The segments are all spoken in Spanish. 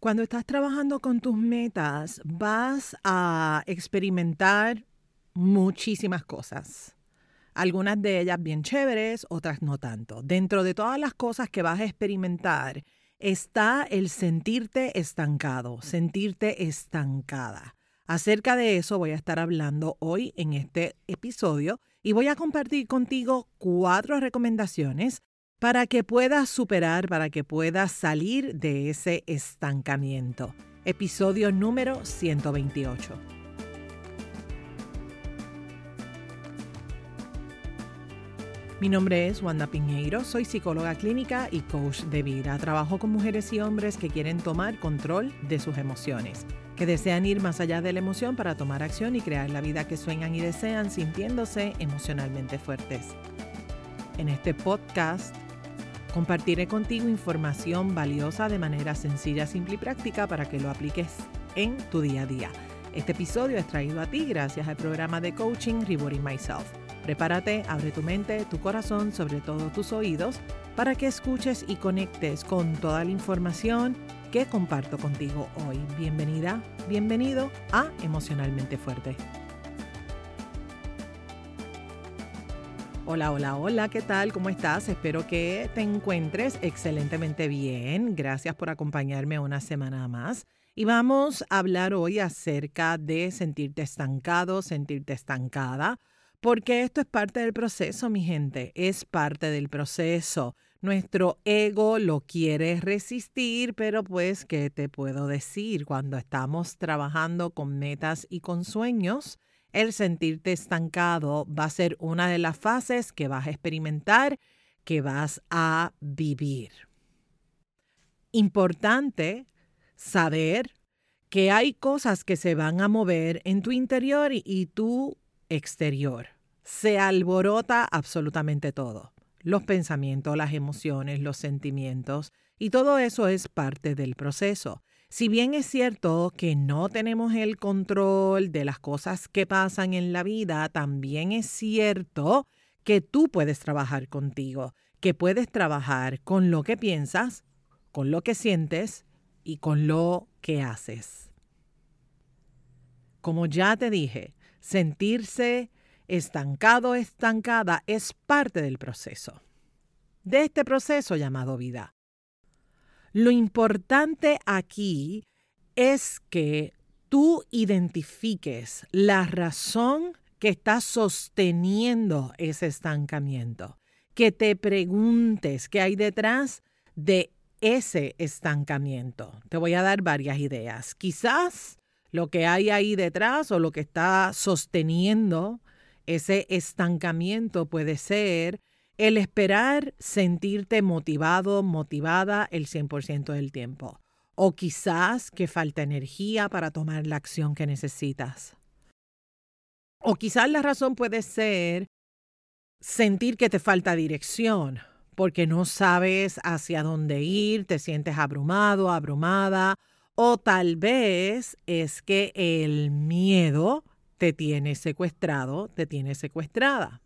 Cuando estás trabajando con tus metas, vas a experimentar muchísimas cosas. Algunas de ellas bien chéveres, otras no tanto. Dentro de todas las cosas que vas a experimentar está el sentirte estancado, sentirte estancada. Acerca de eso voy a estar hablando hoy en este episodio y voy a compartir contigo cuatro recomendaciones para que puedas superar, para que puedas salir de ese estancamiento. Episodio número 128. Mi nombre es Wanda Piñeiro, soy psicóloga clínica y coach de vida. Trabajo con mujeres y hombres que quieren tomar control de sus emociones, que desean ir más allá de la emoción para tomar acción y crear la vida que sueñan y desean sintiéndose emocionalmente fuertes. En este podcast compartiré contigo información valiosa de manera sencilla, simple y práctica para que lo apliques en tu día a día. Este episodio es traído a ti gracias al programa de coaching Rewarding Myself Prepárate, abre tu mente, tu corazón, sobre todo tus oídos, para que escuches y conectes con toda la información que comparto contigo hoy. Bienvenida, bienvenido a Emocionalmente Fuerte. Hola, hola, hola, ¿qué tal? ¿Cómo estás? Espero que te encuentres excelentemente bien. Gracias por acompañarme una semana más. Y vamos a hablar hoy acerca de sentirte estancado, sentirte estancada porque esto es parte del proceso, mi gente, es parte del proceso. Nuestro ego lo quiere resistir, pero pues, ¿qué te puedo decir? Cuando estamos trabajando con metas y con sueños, el sentirte estancado va a ser una de las fases que vas a experimentar, que vas a vivir. Importante saber que hay cosas que se van a mover en tu interior y, tú exterior. Se alborota absolutamente todo. Los pensamientos, las emociones, los sentimientos, y todo eso es parte del proceso. Si bien es cierto que no tenemos el control de las cosas que pasan en la vida, también es cierto que tú puedes trabajar contigo, que puedes trabajar con lo que piensas, con lo que sientes y con lo que haces. Como ya te dije, sentirse estancado, estancada es parte del proceso, de este proceso llamado vida. Lo importante aquí es que tú identifiques la razón que está sosteniendo ese estancamiento, que te preguntes qué hay detrás de ese estancamiento. Te voy a dar varias ideas. Quizás lo que hay ahí detrás o lo que está sosteniendo ese estancamiento puede ser el esperar sentirte motivado, motivada el 100% del tiempo. O quizás que falta energía para tomar la acción que necesitas. O quizás la razón puede ser sentir que te falta dirección, porque no sabes hacia dónde ir, te sientes abrumado, abrumada, o tal vez es que el miedo te tiene secuestrado, te tiene secuestrada.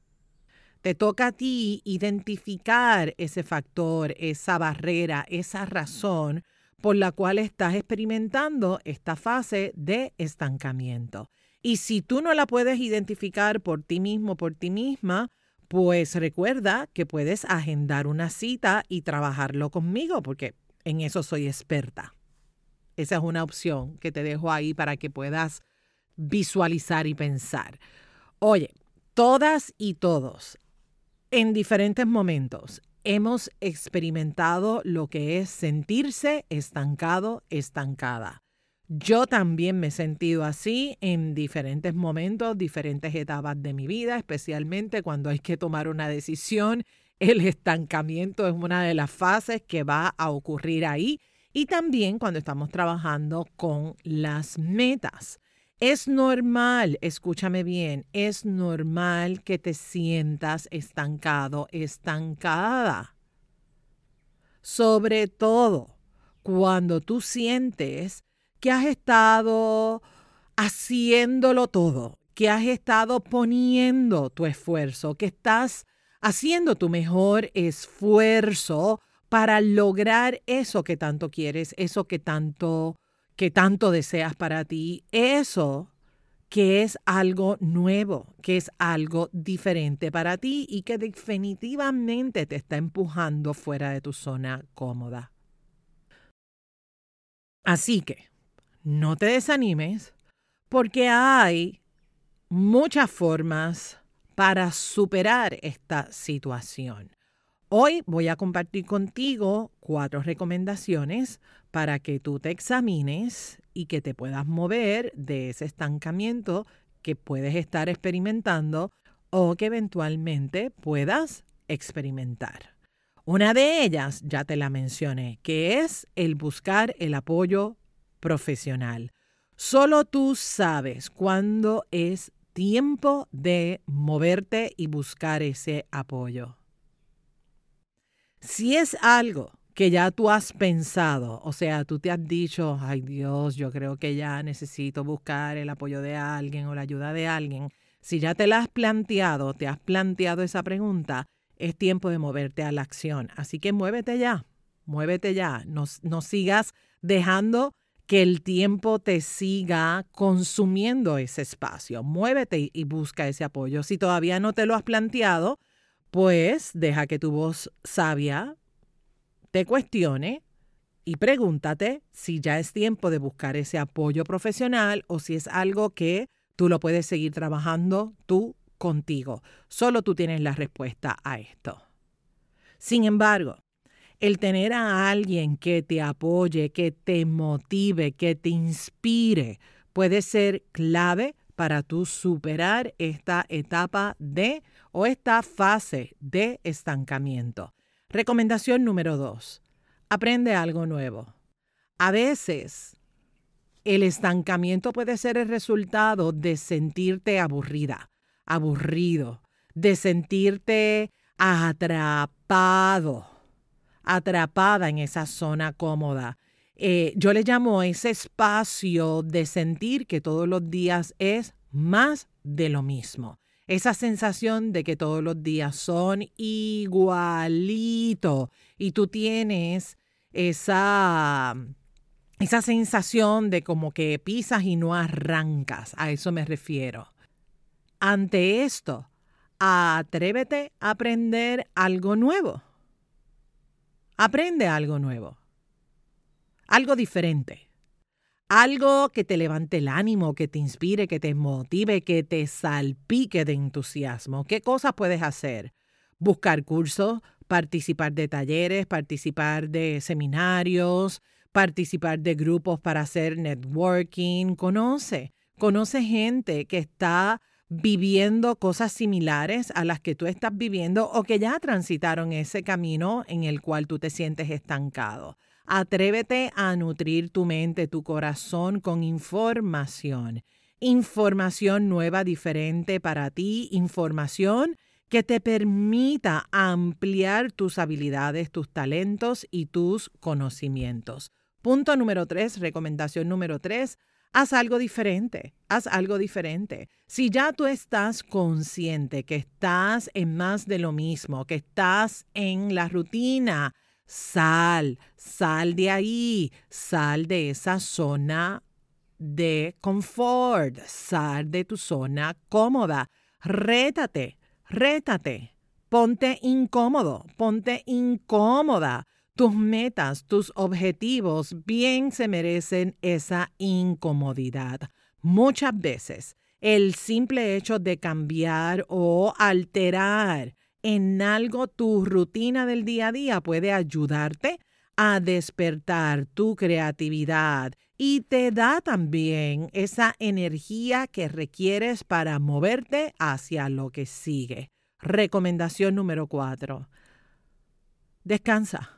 Te toca a ti identificar ese factor, esa barrera, esa razón por la cual estás experimentando esta fase de estancamiento. Y si tú no la puedes identificar por ti mismo, por ti misma, pues recuerda que puedes agendar una cita y trabajarlo conmigo, porque en eso soy experta. Esa es una opción que te dejo ahí para que puedas visualizar y pensar. Oye, todas y todos en diferentes momentos hemos experimentado lo que es sentirse estancado, estancada. Yo también me he sentido así en diferentes momentos, diferentes etapas de mi vida, especialmente cuando hay que tomar una decisión. El estancamiento es una de las fases que va a ocurrir ahí y también cuando estamos trabajando con las metas. Es normal, escúchame bien, es normal que te sientas estancado, estancada. Sobre todo cuando tú sientes que has estado haciéndolo todo, que has estado poniendo tu esfuerzo, que estás haciendo tu mejor esfuerzo para lograr eso que tanto quieres, eso que tanto que tanto deseas para ti, eso que es algo nuevo, que es algo diferente para ti y que definitivamente te está empujando fuera de tu zona cómoda. Así que no te desanimes porque hay muchas formas para superar esta situación. Hoy voy a compartir contigo cuatro recomendaciones para que tú te examines y que te puedas mover de ese estancamiento que puedes estar experimentando o que eventualmente puedas experimentar. Una de ellas, ya te la mencioné, que es el buscar el apoyo profesional. Solo tú sabes cuándo es tiempo de moverte y buscar ese apoyo. Si es algo que ya tú has pensado, o sea, tú te has dicho, ay Dios, yo creo que ya necesito buscar el apoyo de alguien o la ayuda de alguien, si ya te la has planteado, te has planteado esa pregunta, es tiempo de moverte a la acción. Así que muévete ya, muévete ya, no, no sigas dejando que el tiempo te siga consumiendo ese espacio. Muévete y busca ese apoyo. Si todavía no te lo has planteado, pues deja que tu voz sabia te cuestione y pregúntate si ya es tiempo de buscar ese apoyo profesional o si es algo que tú lo puedes seguir trabajando tú contigo. Solo tú tienes la respuesta a esto. Sin embargo, el tener a alguien que te apoye, que te motive, que te inspire, puede ser clave para tú superar esta etapa de o esta fase de estancamiento. Recomendación número dos, aprende algo nuevo. A veces el estancamiento puede ser el resultado de sentirte aburrida, aburrido, de sentirte atrapado atrapada en esa zona cómoda. Eh, yo le llamo ese espacio de sentir que todos los días es más de lo mismo. Esa sensación de que todos los días son igualito y tú tienes esa, esa sensación de como que pisas y no arrancas. A eso me refiero. Ante esto, atrévete a aprender algo nuevo. Aprende algo nuevo, algo diferente, algo que te levante el ánimo, que te inspire, que te motive, que te salpique de entusiasmo. ¿Qué cosas puedes hacer? Buscar cursos, participar de talleres, participar de seminarios, participar de grupos para hacer networking. Conoce, conoce gente que está viviendo cosas similares a las que tú estás viviendo o que ya transitaron ese camino en el cual tú te sientes estancado. Atrévete a nutrir tu mente, tu corazón con información. Información nueva, diferente para ti, información que te permita ampliar tus habilidades, tus talentos y tus conocimientos. Punto número tres, recomendación número tres, haz algo diferente, haz algo diferente. Si ya tú estás consciente que estás en más de lo mismo, que estás en la rutina, sal, sal de ahí, sal de esa zona de confort, sal de tu zona cómoda, rétate, rétate, ponte incómodo, ponte incómoda. Tus metas, tus objetivos bien se merecen esa incomodidad. Muchas veces el simple hecho de cambiar o alterar en algo tu rutina del día a día puede ayudarte a despertar tu creatividad y te da también esa energía que requieres para moverte hacia lo que sigue. Recomendación número cuatro. Descansa.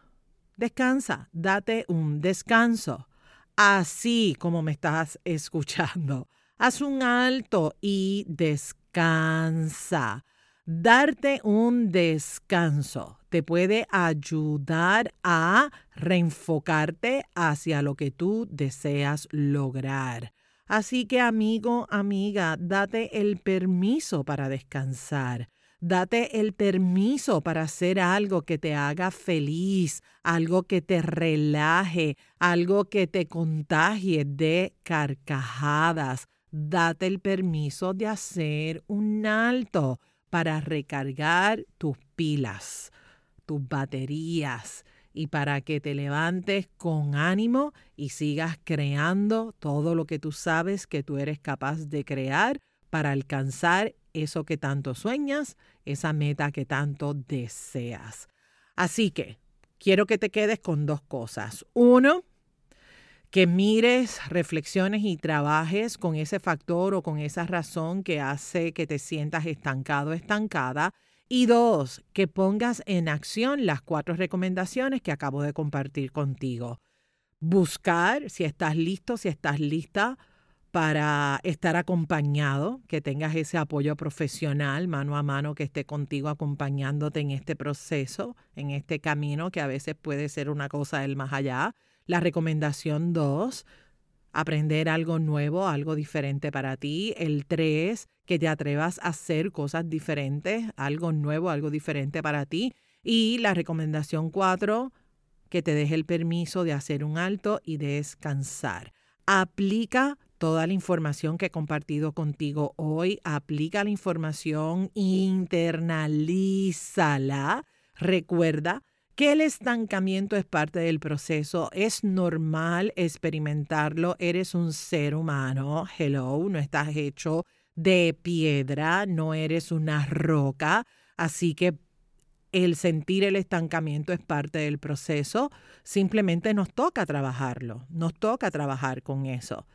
Descansa, date un descanso. Así como me estás escuchando, haz un alto y descansa. Darte un descanso te puede ayudar a reenfocarte hacia lo que tú deseas lograr. Así que amigo, amiga, date el permiso para descansar. Date el permiso para hacer algo que te haga feliz, algo que te relaje, algo que te contagie de carcajadas. Date el permiso de hacer un alto para recargar tus pilas, tus baterías y para que te levantes con ánimo y sigas creando todo lo que tú sabes que tú eres capaz de crear para alcanzar eso que tanto sueñas, esa meta que tanto deseas. Así que quiero que te quedes con dos cosas. Uno, que mires, reflexiones y trabajes con ese factor o con esa razón que hace que te sientas estancado, estancada. Y dos, que pongas en acción las cuatro recomendaciones que acabo de compartir contigo. Buscar si estás listo, si estás lista para estar acompañado, que tengas ese apoyo profesional mano a mano que esté contigo acompañándote en este proceso, en este camino que a veces puede ser una cosa del más allá. La recomendación dos, aprender algo nuevo, algo diferente para ti. El tres, que te atrevas a hacer cosas diferentes, algo nuevo, algo diferente para ti. Y la recomendación cuatro, que te deje el permiso de hacer un alto y descansar. Aplica toda la información que he compartido contigo hoy, aplica la información, internalízala. Recuerda que el estancamiento es parte del proceso, es normal experimentarlo, eres un ser humano, hello, no estás hecho de piedra, no eres una roca, así que el sentir el estancamiento es parte del proceso, simplemente nos toca trabajarlo, nos toca trabajar con eso.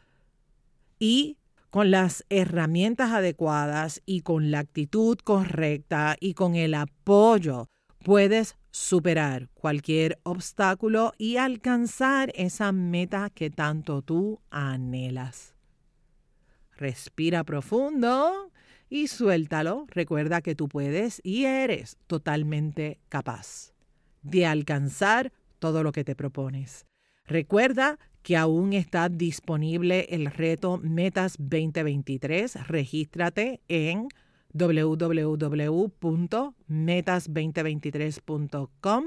Y con las herramientas adecuadas y con la actitud correcta y con el apoyo puedes superar cualquier obstáculo y alcanzar esa meta que tanto tú anhelas. Respira profundo y suéltalo. Recuerda que tú puedes y eres totalmente capaz de alcanzar todo lo que te propones. Recuerda que aún está disponible el reto Metas 2023. Regístrate en www.metas2023.com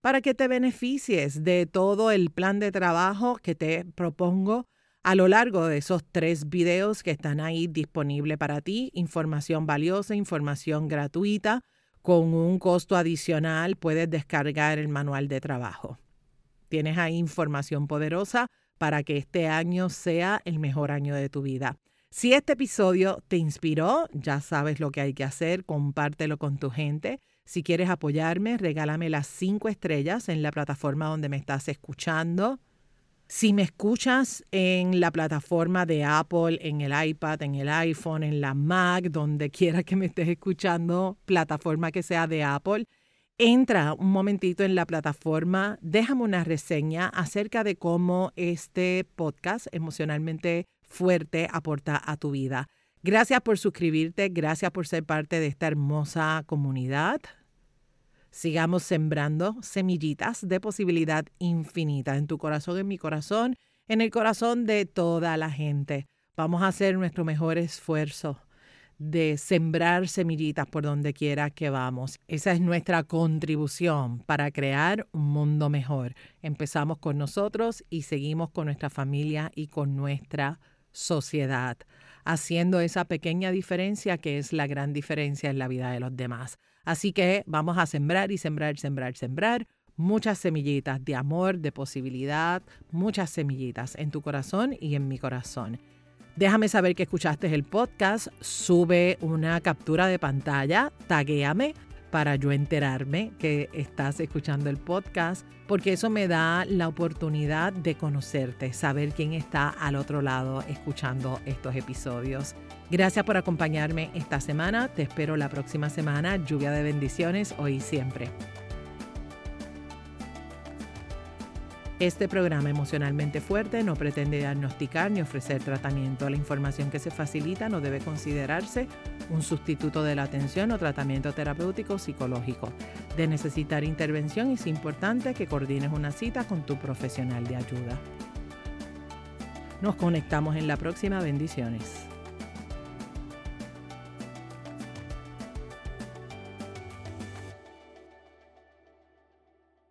para que te beneficies de todo el plan de trabajo que te propongo a lo largo de esos tres videos que están ahí disponibles para ti. Información valiosa, información gratuita. Con un costo adicional puedes descargar el manual de trabajo. Tienes ahí información poderosa para que este año sea el mejor año de tu vida. Si este episodio te inspiró, ya sabes lo que hay que hacer, compártelo con tu gente. Si quieres apoyarme, regálame las cinco estrellas en la plataforma donde me estás escuchando. Si me escuchas en la plataforma de Apple, en el iPad, en el iPhone, en la Mac, donde quiera que me estés escuchando, plataforma que sea de Apple, entra un momentito en la plataforma, déjame una reseña acerca de cómo este podcast emocionalmente fuerte aporta a tu vida. Gracias por suscribirte, gracias por ser parte de esta hermosa comunidad. Sigamos sembrando semillitas de posibilidad infinita en tu corazón, en mi corazón, en el corazón de toda la gente. Vamos a hacer nuestro mejor esfuerzo de sembrar semillitas por donde quiera que vamos. Esa es nuestra contribución para crear un mundo mejor. Empezamos con nosotros y seguimos con nuestra familia y con nuestra sociedad, haciendo esa pequeña diferencia que es la gran diferencia en la vida de los demás. Así que vamos a sembrar y sembrar, sembrar, sembrar muchas semillitas de amor, de posibilidad, muchas semillitas en tu corazón y en mi corazón. Déjame saber que escuchaste el podcast, sube una captura de pantalla, taguéame para yo enterarme que estás escuchando el podcast, porque eso me da la oportunidad de conocerte, saber quién está al otro lado escuchando estos episodios. Gracias por acompañarme esta semana, te espero la próxima semana, lluvia de bendiciones hoy y siempre. Este programa emocionalmente fuerte no pretende diagnosticar ni ofrecer tratamiento. La información que se facilita no debe considerarse un sustituto de la atención o tratamiento terapéutico psicológico. De necesitar intervención es importante que coordines una cita con tu profesional de ayuda. Nos conectamos en la próxima. Bendiciones.